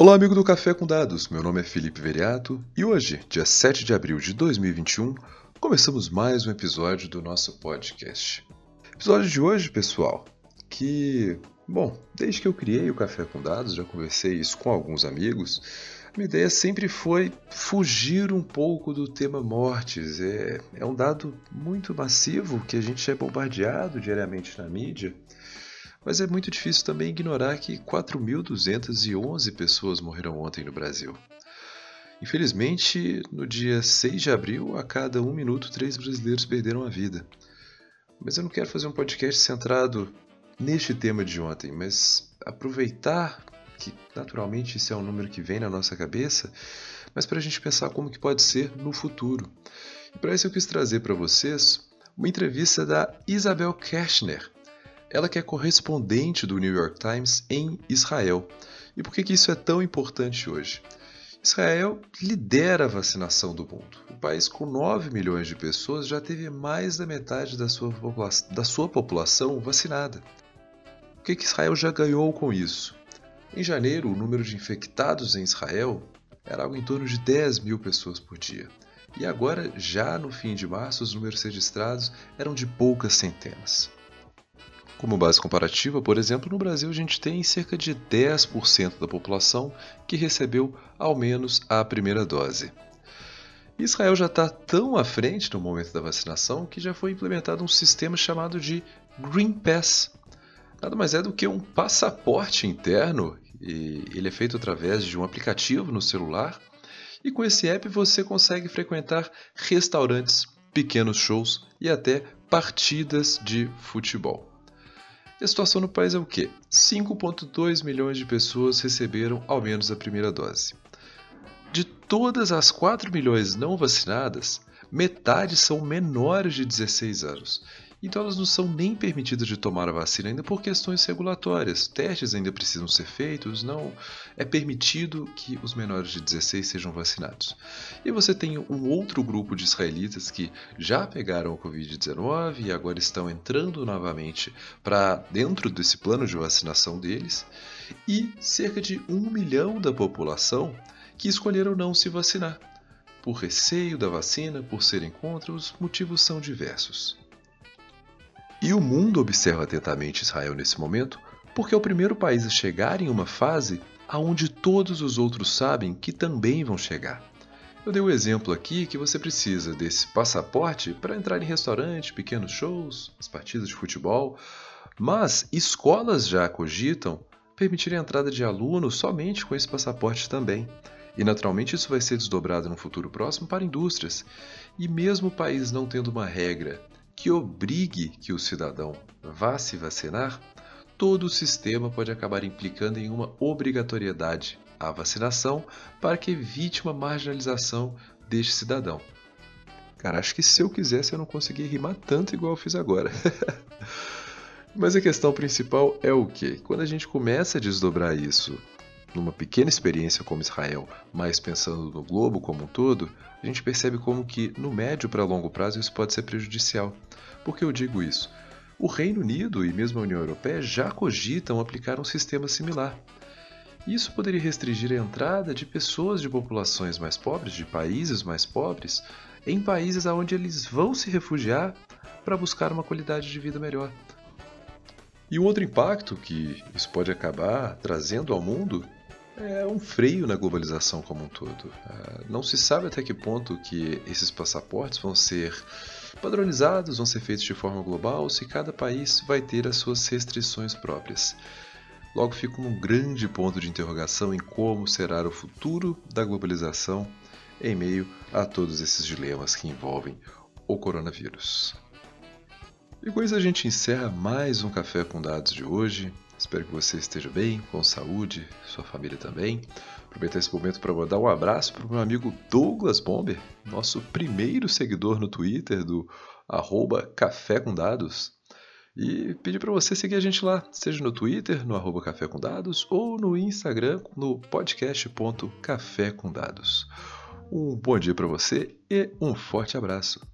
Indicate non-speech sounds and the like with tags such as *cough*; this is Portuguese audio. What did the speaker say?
Olá, amigo do Café com Dados. Meu nome é Felipe Veriato e hoje, dia 7 de abril de 2021, começamos mais um episódio do nosso podcast. Episódio de hoje, pessoal, que, bom, desde que eu criei o Café com Dados, já conversei isso com alguns amigos, minha ideia sempre foi fugir um pouco do tema mortes. É, é um dado muito massivo que a gente é bombardeado diariamente na mídia. Mas é muito difícil também ignorar que 4.211 pessoas morreram ontem no Brasil. Infelizmente, no dia 6 de abril, a cada um minuto, três brasileiros perderam a vida. Mas eu não quero fazer um podcast centrado neste tema de ontem, mas aproveitar que naturalmente esse é um número que vem na nossa cabeça, mas para a gente pensar como que pode ser no futuro. E para isso eu quis trazer para vocês uma entrevista da Isabel Kershner, ela que é correspondente do New York Times em Israel. E por que, que isso é tão importante hoje? Israel lidera a vacinação do mundo. O país com 9 milhões de pessoas já teve mais da metade da sua, popula da sua população vacinada. O que, que Israel já ganhou com isso? Em janeiro, o número de infectados em Israel era algo em torno de 10 mil pessoas por dia. E agora, já no fim de março, os números registrados eram de poucas centenas. Como base comparativa, por exemplo, no Brasil a gente tem cerca de 10% da população que recebeu ao menos a primeira dose. Israel já está tão à frente no momento da vacinação que já foi implementado um sistema chamado de Green Pass. Nada mais é do que um passaporte interno, e ele é feito através de um aplicativo no celular. E com esse app você consegue frequentar restaurantes, pequenos shows e até partidas de futebol. E a situação no país é o quê? 5,2 milhões de pessoas receberam ao menos a primeira dose. De todas as 4 milhões não vacinadas, metade são menores de 16 anos então elas não são nem permitidas de tomar a vacina ainda por questões regulatórias. Testes ainda precisam ser feitos, não é permitido que os menores de 16 sejam vacinados. E você tem um outro grupo de israelitas que já pegaram o Covid-19 e agora estão entrando novamente para dentro desse plano de vacinação deles, e cerca de um milhão da população que escolheram não se vacinar. Por receio da vacina, por serem contra, os motivos são diversos. E o mundo observa atentamente Israel nesse momento, porque é o primeiro país a chegar em uma fase aonde todos os outros sabem que também vão chegar. Eu dei o um exemplo aqui que você precisa desse passaporte para entrar em restaurante, pequenos shows, as partidas de futebol, mas escolas já cogitam permitir a entrada de alunos somente com esse passaporte também. E naturalmente isso vai ser desdobrado no futuro próximo para indústrias. E mesmo o país não tendo uma regra que obrigue que o cidadão vá se vacinar, todo o sistema pode acabar implicando em uma obrigatoriedade à vacinação para que evite uma marginalização deste cidadão. Cara, acho que se eu quisesse eu não conseguia rimar tanto igual eu fiz agora. *laughs* Mas a questão principal é o que? Quando a gente começa a desdobrar isso numa pequena experiência como Israel, mas pensando no globo como um todo, a gente percebe como que no médio para longo prazo isso pode ser prejudicial. Por que eu digo isso? O Reino Unido e mesmo a União Europeia já cogitam aplicar um sistema similar. Isso poderia restringir a entrada de pessoas de populações mais pobres, de países mais pobres, em países aonde eles vão se refugiar para buscar uma qualidade de vida melhor. E um outro impacto que isso pode acabar trazendo ao mundo é um freio na globalização como um todo. Ah, não se sabe até que ponto que esses passaportes vão ser padronizados, vão ser feitos de forma global, se cada país vai ter as suas restrições próprias. Logo fica um grande ponto de interrogação em como será o futuro da globalização em meio a todos esses dilemas que envolvem o coronavírus. E com isso a gente encerra mais um Café com Dados de hoje. Espero que você esteja bem, com saúde, sua família também. Aproveitar esse momento para mandar um abraço para o meu amigo Douglas Bomber, nosso primeiro seguidor no Twitter do arroba Café com Dados. E pedir para você seguir a gente lá, seja no Twitter, no arroba Café com Dados, ou no Instagram, no podcast.café com Dados. Um bom dia para você e um forte abraço.